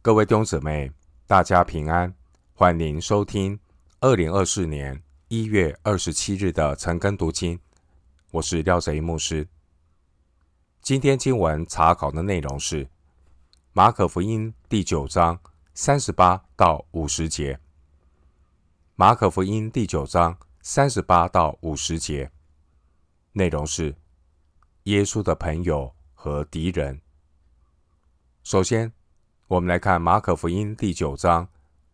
各位弟兄姊妹，大家平安，欢迎收听二零二四年一月二十七日的晨更读经。我是廖泽一牧师。今天经文查考的内容是马可福音第九章三十八到五十节。马可福音第九章三十八到五十节内容是耶稣的朋友和敌人。首先，我们来看马可福音第九章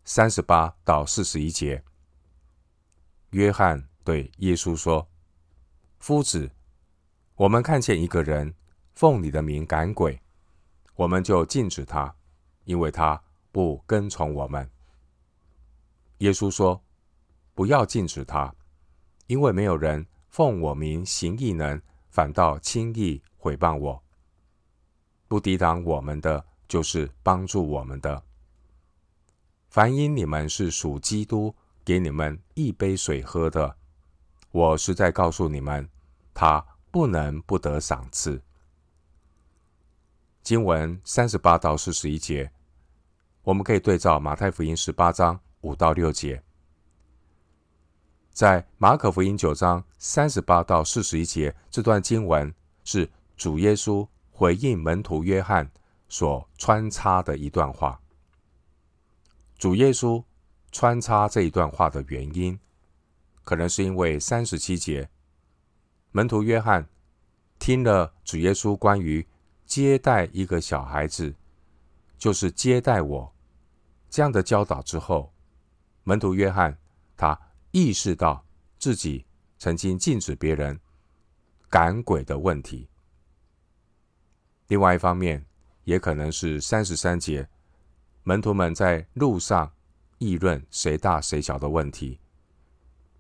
三十八到四十一节。约翰对耶稣说：“夫子，我们看见一个人奉你的名赶鬼，我们就禁止他，因为他不跟从我们。”耶稣说：“不要禁止他，因为没有人奉我名行异能，反倒轻易毁谤我。不抵挡我们的。”就是帮助我们的。凡因你们是属基督，给你们一杯水喝的，我实在告诉你们，他不能不得赏赐。经文三十八到四十一节，我们可以对照马太福音十八章五到六节。在马可福音九章三十八到四十一节这段经文，是主耶稣回应门徒约翰。所穿插的一段话，主耶稣穿插这一段话的原因，可能是因为三十七节，门徒约翰听了主耶稣关于接待一个小孩子，就是接待我这样的教导之后，门徒约翰他意识到自己曾经禁止别人赶鬼的问题。另外一方面，也可能是三十三节，门徒们在路上议论谁大谁小的问题。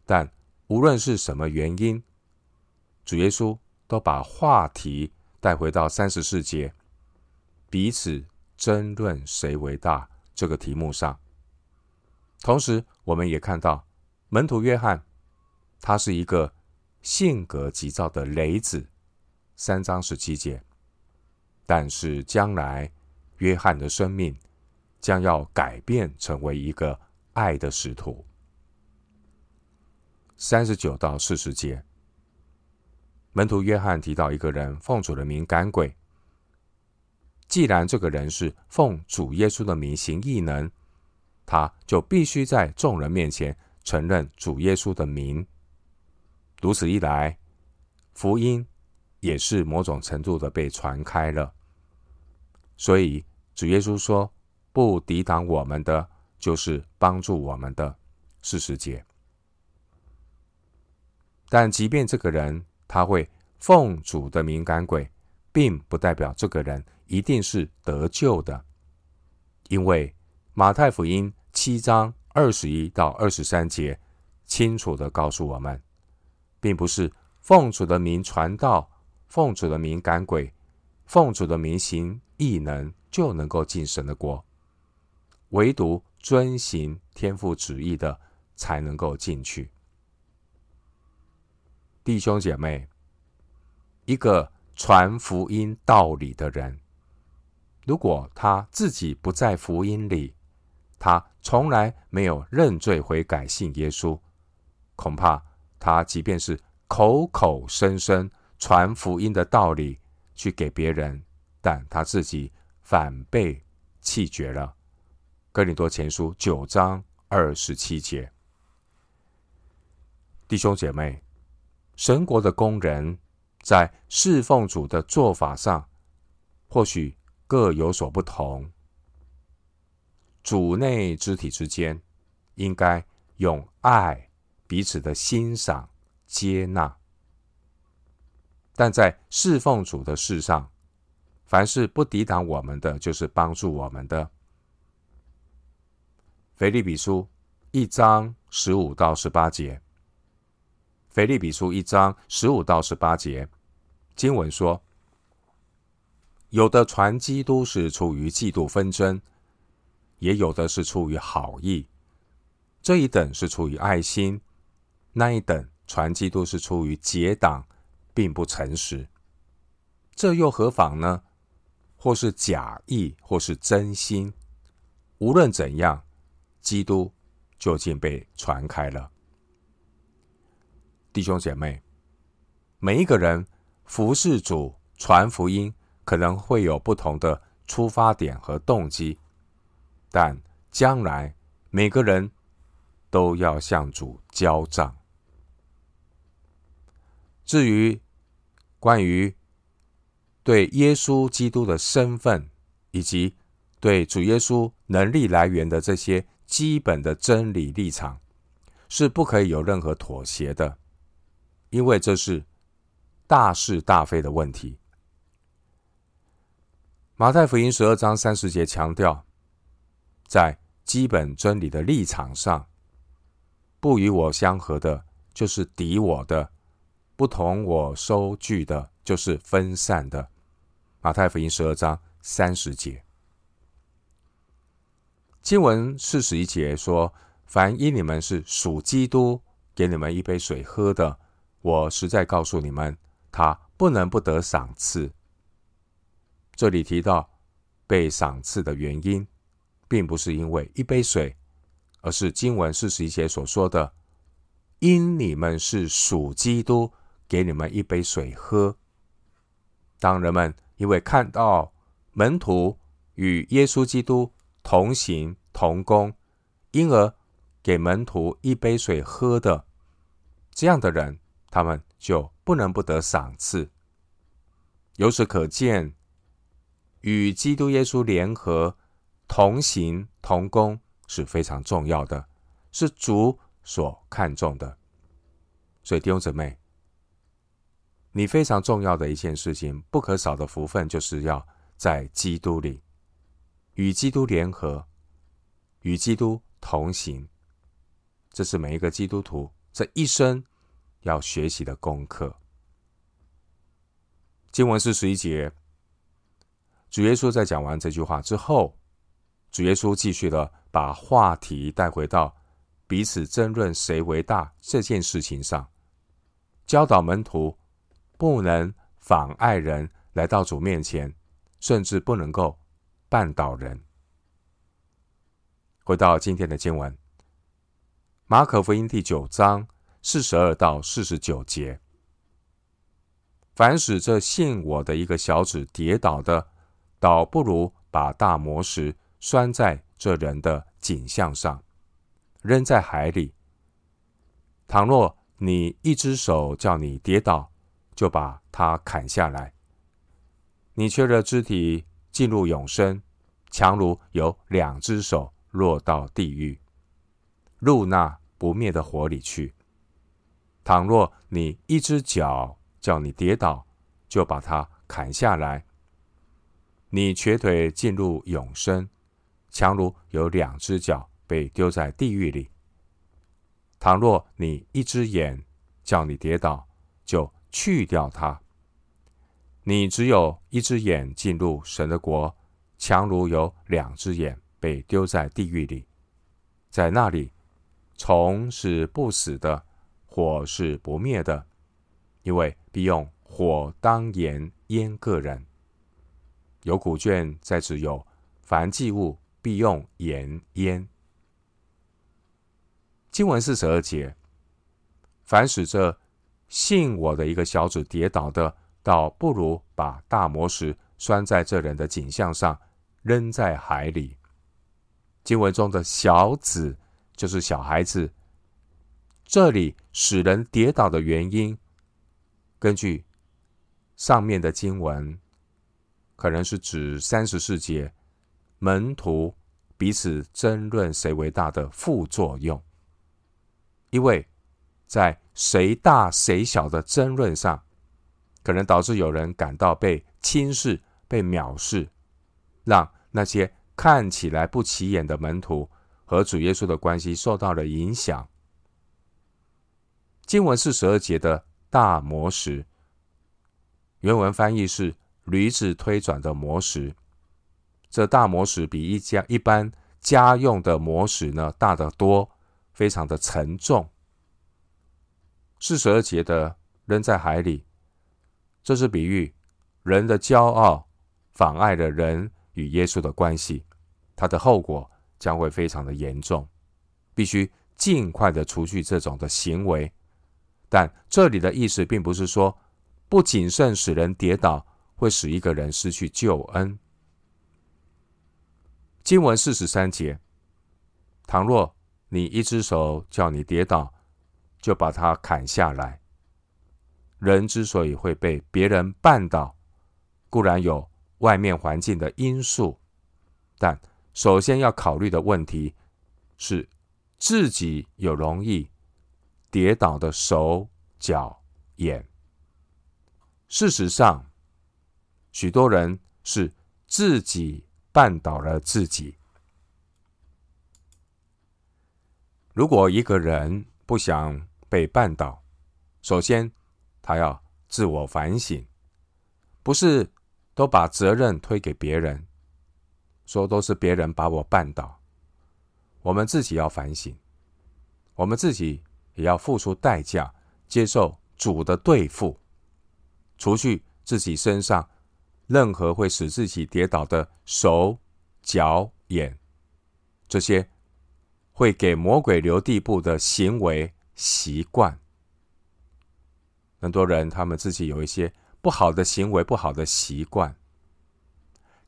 但无论是什么原因，主耶稣都把话题带回到三十四节，彼此争论谁为大这个题目上。同时，我们也看到门徒约翰，他是一个性格急躁的雷子，三章十七节。但是将来，约翰的生命将要改变，成为一个爱的使徒。三十九到四十节，门徒约翰提到一个人奉主的名赶鬼。既然这个人是奉主耶稣的名行异能，他就必须在众人面前承认主耶稣的名。如此一来，福音。也是某种程度的被传开了，所以主耶稣说：“不抵挡我们的，就是帮助我们的。”四十节。但即便这个人他会奉主的名赶鬼，并不代表这个人一定是得救的，因为马太福音七章二十一到二十三节清楚地告诉我们，并不是奉主的名传道。奉主的名赶鬼，奉主的名行异能，就能够进神的国。唯独遵行天父旨意的，才能够进去。弟兄姐妹，一个传福音道理的人，如果他自己不在福音里，他从来没有认罪悔改信耶稣，恐怕他即便是口口声声。传福音的道理去给别人，但他自己反被弃绝了。哥林多前书九章二十七节，弟兄姐妹，神国的工人在侍奉主的做法上，或许各有所不同。主内肢体之间，应该用爱彼此的欣赏接纳。但在侍奉主的事上，凡是不抵挡我们的，就是帮助我们的。腓立比书一章十五到十八节。腓立比书一章十五到十八节，经文说：有的传基督是出于嫉妒纷争，也有的是出于好意。这一等是出于爱心，那一等传基督是出于结党。并不诚实，这又何妨呢？或是假意，或是真心，无论怎样，基督究竟被传开了。弟兄姐妹，每一个人服侍主、传福音，可能会有不同的出发点和动机，但将来每个人都要向主交账。至于关于对耶稣基督的身份，以及对主耶稣能力来源的这些基本的真理立场，是不可以有任何妥协的，因为这是大是大非的问题。马太福音十二章三十节强调，在基本真理的立场上，不与我相合的，就是敌我的；不同我收据的，就是分散的。马太福音十二章三十节，经文四十一节说：“凡因你们是属基督，给你们一杯水喝的，我实在告诉你们，他不能不得赏赐。”这里提到被赏赐的原因，并不是因为一杯水，而是经文四十一节所说的：“因你们是属基督，给你们一杯水喝。”当人们因为看到门徒与耶稣基督同行同工，因而给门徒一杯水喝的，这样的人，他们就不能不得赏赐。由此可见，与基督耶稣联合同行同工是非常重要的，是主所看重的。所以弟兄姊妹。你非常重要的一件事情，不可少的福分，就是要在基督里与基督联合，与基督同行。这是每一个基督徒这一生要学习的功课。经文是十一节，主耶稣在讲完这句话之后，主耶稣继续的把话题带回到彼此争论谁为大这件事情上，教导门徒。不能妨碍人来到主面前，甚至不能够绊倒人。回到今天的经文，马可福音第九章四十二到四十九节：凡使这信我的一个小子跌倒的，倒不如把大磨石拴在这人的颈项上，扔在海里。倘若你一只手叫你跌倒，就把它砍下来。你缺了肢体进入永生，强如有两只手落到地狱，入那不灭的火里去。倘若你一只脚叫你跌倒，就把它砍下来。你瘸腿进入永生，强如有两只脚被丢在地狱里。倘若你一只眼叫你跌倒，就去掉它。你只有一只眼进入神的国，强如有两只眼被丢在地狱里，在那里，虫是不死的，火是不灭的，因为必用火当盐腌个人。有古卷在此有凡祭物必用盐腌。经文四十二节，凡使这。信我的一个小子跌倒的，倒不如把大磨石拴在这人的颈项上，扔在海里。经文中的小子就是小孩子。这里使人跌倒的原因，根据上面的经文，可能是指三十四节门徒彼此争论谁为大的副作用，因为。在谁大谁小的争论上，可能导致有人感到被轻视、被藐视，让那些看起来不起眼的门徒和主耶稣的关系受到了影响。经文四十二节的大磨石，原文翻译是驴子推转的磨石。这大磨石比一家一般家用的磨石呢大得多，非常的沉重。四十二节的扔在海里，这是比喻人的骄傲妨碍了人与耶稣的关系，它的后果将会非常的严重，必须尽快的除去这种的行为。但这里的意思并不是说不谨慎使人跌倒会使一个人失去救恩。经文四十三节，倘若你一只手叫你跌倒，就把它砍下来。人之所以会被别人绊倒，固然有外面环境的因素，但首先要考虑的问题是自己有容易跌倒的手脚眼。事实上，许多人是自己绊倒了自己。如果一个人不想被绊倒，首先他要自我反省，不是都把责任推给别人，说都是别人把我绊倒。我们自己要反省，我们自己也要付出代价，接受主的对付，除去自己身上任何会使自己跌倒的手脚眼这些。会给魔鬼留地步的行为习惯，很多人他们自己有一些不好的行为、不好的习惯，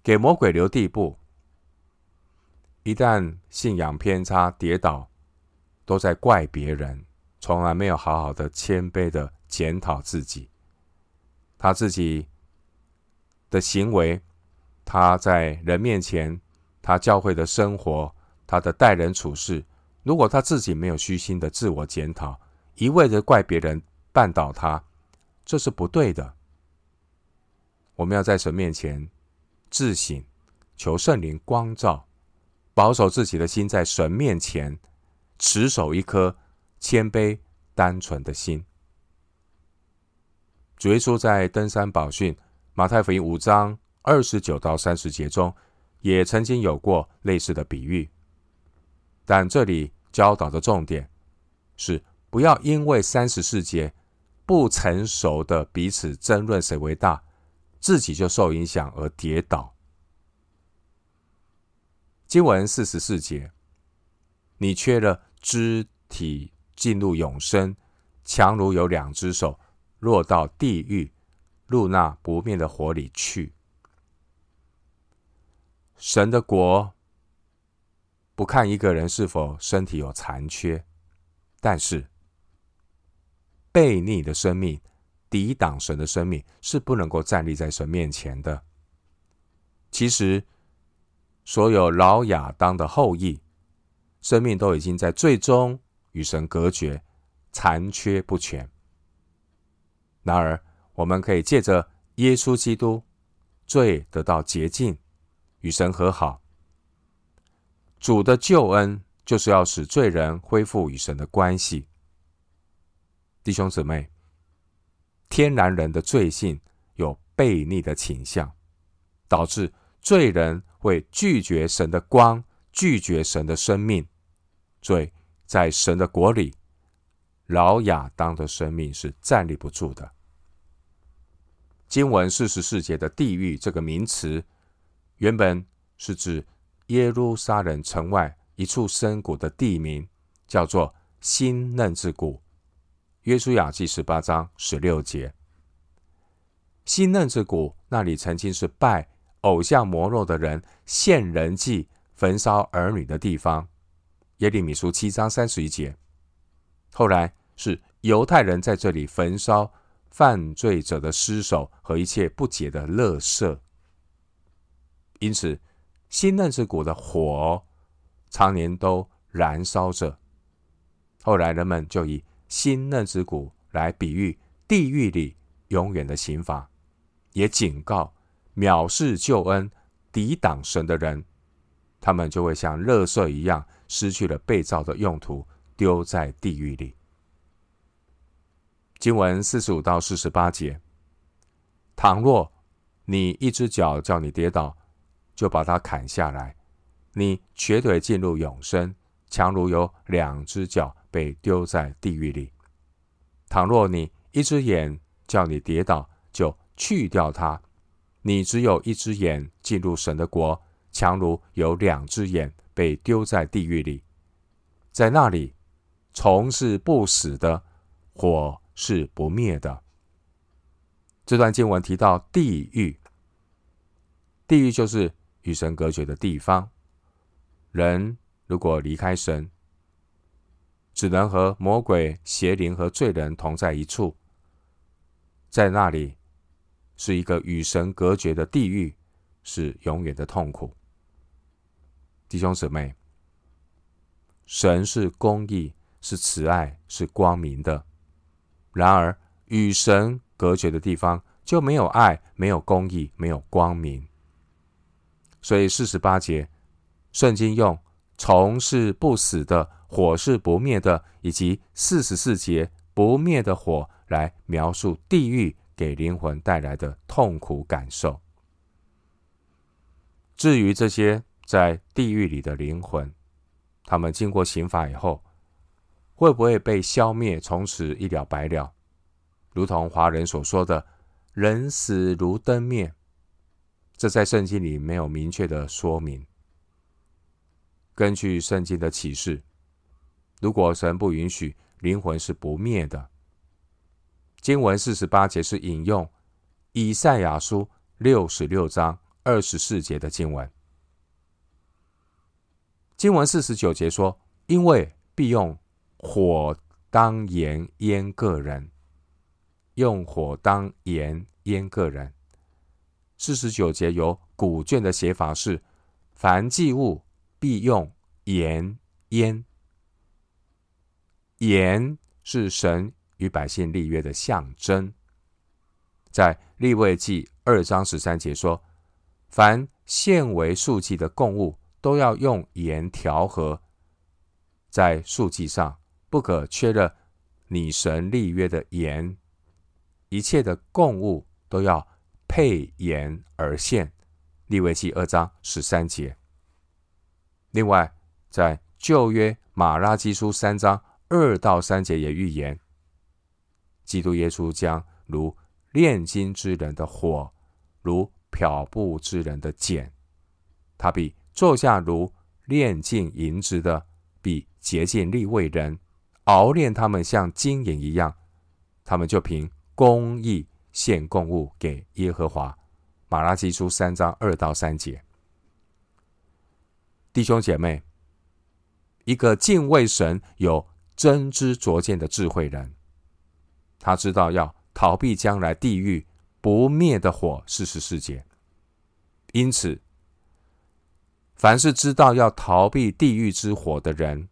给魔鬼留地步。一旦信仰偏差、跌倒，都在怪别人，从来没有好好的谦卑的检讨自己。他自己的行为，他在人面前，他教会的生活。他的待人处事，如果他自己没有虚心的自我检讨，一味的怪别人绊倒他，这是不对的。我们要在神面前自省，求圣灵光照，保守自己的心，在神面前持守一颗谦卑单纯的心。主耶稣在登山宝训马太福音五章二十九到三十节中，也曾经有过类似的比喻。但这里教导的重点是，不要因为三十四节不成熟的彼此争论谁为大，自己就受影响而跌倒。经文四十四节，你缺了肢体进入永生，强如有两只手落到地狱，入那不灭的火里去。神的国。不看一个人是否身体有残缺，但是悖逆的生命、抵挡神的生命是不能够站立在神面前的。其实，所有老亚当的后裔，生命都已经在最终与神隔绝，残缺不全。然而，我们可以借着耶稣基督，罪得到洁净，与神和好。主的救恩就是要使罪人恢复与神的关系。弟兄姊妹，天然人的罪性有悖逆的倾向，导致罪人会拒绝神的光，拒绝神的生命。罪在神的国里，老亚当的生命是站立不住的。经文四十四节的“地狱”这个名词，原本是指。耶路撒冷城外一处深谷的地名叫做新嫩之谷。约书亚记十八章十六节。新嫩之谷那里曾经是拜偶像摩洛的人献人祭、焚烧儿女的地方。耶利米书七章三十一节。后来是犹太人在这里焚烧犯罪者的尸首和一切不洁的垃圾。因此。新嫩之谷的火常年都燃烧着，后来人们就以新嫩之谷来比喻地狱里永远的刑罚，也警告藐视救恩、抵挡神的人，他们就会像垃圾一样失去了被造的用途，丢在地狱里。经文四十五到四十八节，倘若你一只脚叫你跌倒，就把它砍下来，你瘸腿进入永生，强如有两只脚被丢在地狱里。倘若你一只眼叫你跌倒，就去掉它，你只有一只眼进入神的国，强如有两只眼被丢在地狱里，在那里虫是不死的，火是不灭的。这段经文提到地狱，地狱就是与神隔绝的地方。人如果离开神，只能和魔鬼、邪灵和罪人同在一处，在那里是一个与神隔绝的地狱，是永远的痛苦。弟兄姊妹，神是公义，是慈爱，是光明的。然而，与神隔绝的地方就没有爱，没有公义，没有光明。所以四十八节，圣经用“虫是不死的，火是不灭的”，以及四十四节“不灭的火”来描述地狱给灵魂带来的痛苦感受。至于这些在地狱里的灵魂，他们经过刑罚以后，会不会被消灭，从此一了百了？如同华人所说的“人死如灯灭”，这在圣经里没有明确的说明。根据圣经的启示，如果神不允许，灵魂是不灭的。经文四十八节是引用以赛亚书六十六章二十四节的经文。经文四十九节说：“因为必用火当盐腌个人。”用火当盐腌个人。四十九节有古卷的写法是：凡祭物必用盐腌。盐是神与百姓立约的象征。在立位记二章十三节说：凡献为素祭的供物，都要用盐调和，在素祭上不可缺了你神立约的盐。一切的供物都要配言而献，利未记二章十三节。另外，在旧约马拉基书三章二到三节也预言，基督耶稣将如炼金之人的火，如漂布之人的碱，他必坐下如炼净银子的，必洁净利未人，熬炼他们像金银一样，他们就凭。公义献供物给耶和华，马拉基书三章二到三节。弟兄姐妹，一个敬畏神、有真知灼见的智慧人，他知道要逃避将来地狱不灭的火，四十四节。因此，凡是知道要逃避地狱之火的人，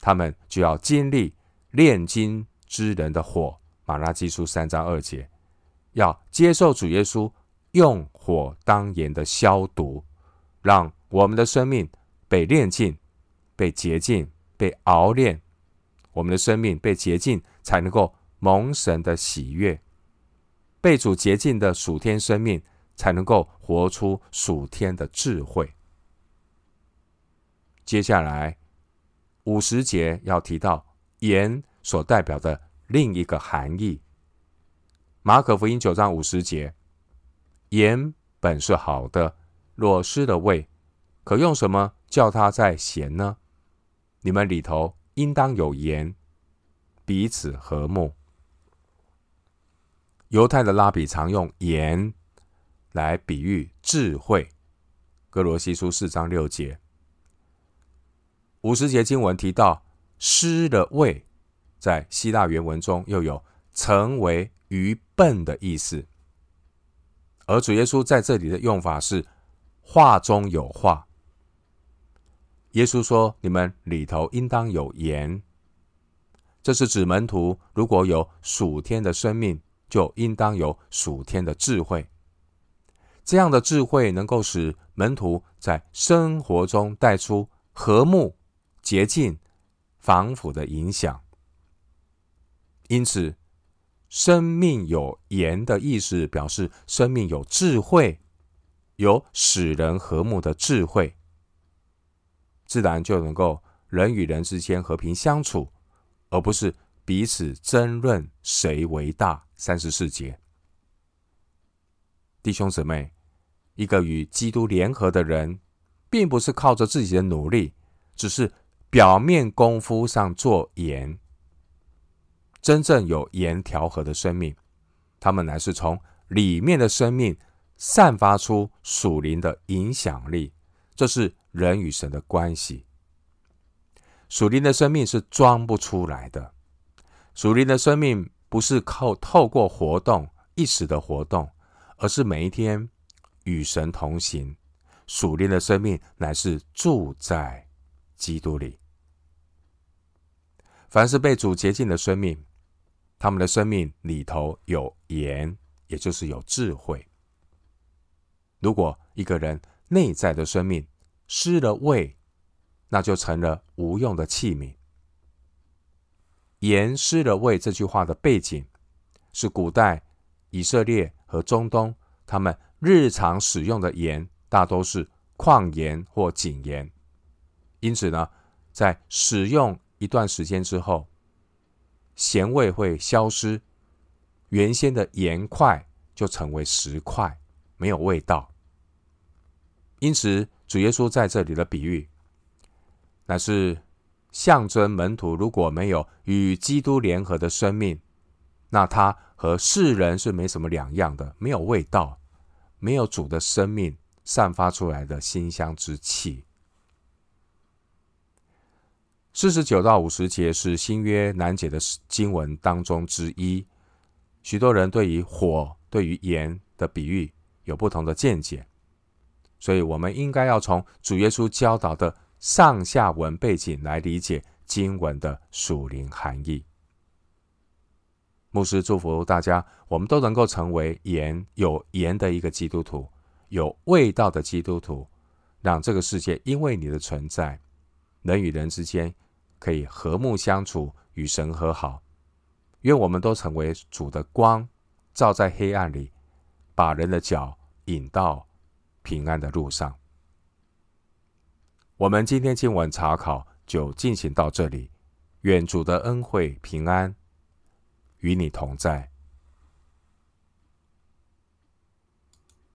他们就要经历炼金之人的火。马拉基书三章二节，要接受主耶稣用火当盐的消毒，让我们的生命被炼净、被洁净、被熬炼。我们的生命被洁净，才能够蒙神的喜悦；被主洁净的属天生命，才能够活出属天的智慧。接下来五十节要提到盐所代表的。另一个含义，马可福音九章五十节，盐本是好的，若失了味，可用什么叫它再咸呢？你们里头应当有盐，彼此和睦。犹太的拉比常用盐来比喻智慧，哥罗西书四章六节。五十节经文提到失了味。在希腊原文中，又有成为愚笨的意思。而主耶稣在这里的用法是话中有话。耶稣说：“你们里头应当有盐。”这是指门徒如果有属天的生命，就应当有属天的智慧。这样的智慧能够使门徒在生活中带出和睦、洁净、防腐的影响。因此，生命有言的意思，表示生命有智慧，有使人和睦的智慧，自然就能够人与人之间和平相处，而不是彼此争论谁为大。三十四节，弟兄姊妹，一个与基督联合的人，并不是靠着自己的努力，只是表面功夫上做盐。真正有盐调和的生命，他们乃是从里面的生命散发出属灵的影响力。这是人与神的关系。属灵的生命是装不出来的。属灵的生命不是靠透过活动一时的活动，而是每一天与神同行。属灵的生命乃是住在基督里。凡是被主洁净的生命，他们的生命里头有盐，也就是有智慧。如果一个人内在的生命失了味，那就成了无用的器皿。盐失了味这句话的背景是古代以色列和中东，他们日常使用的盐大都是矿盐或井盐，因此呢，在使用一段时间之后，咸味会消失，原先的盐块就成为石块，没有味道。因此，主耶稣在这里的比喻，乃是象征门徒如果没有与基督联合的生命，那他和世人是没什么两样的，没有味道，没有主的生命散发出来的馨香之气。四十九到五十节是新约难解的经文当中之一。许多人对于火、对于盐的比喻有不同的见解，所以我们应该要从主耶稣教导的上下文背景来理解经文的属灵含义。牧师祝福大家，我们都能够成为盐，有盐的一个基督徒，有味道的基督徒，让这个世界因为你的存在，人与人之间可以和睦相处，与神和好。愿我们都成为主的光，照在黑暗里，把人的脚引到平安的路上。我们今天经文查考就进行到这里。愿主的恩惠平安与你同在。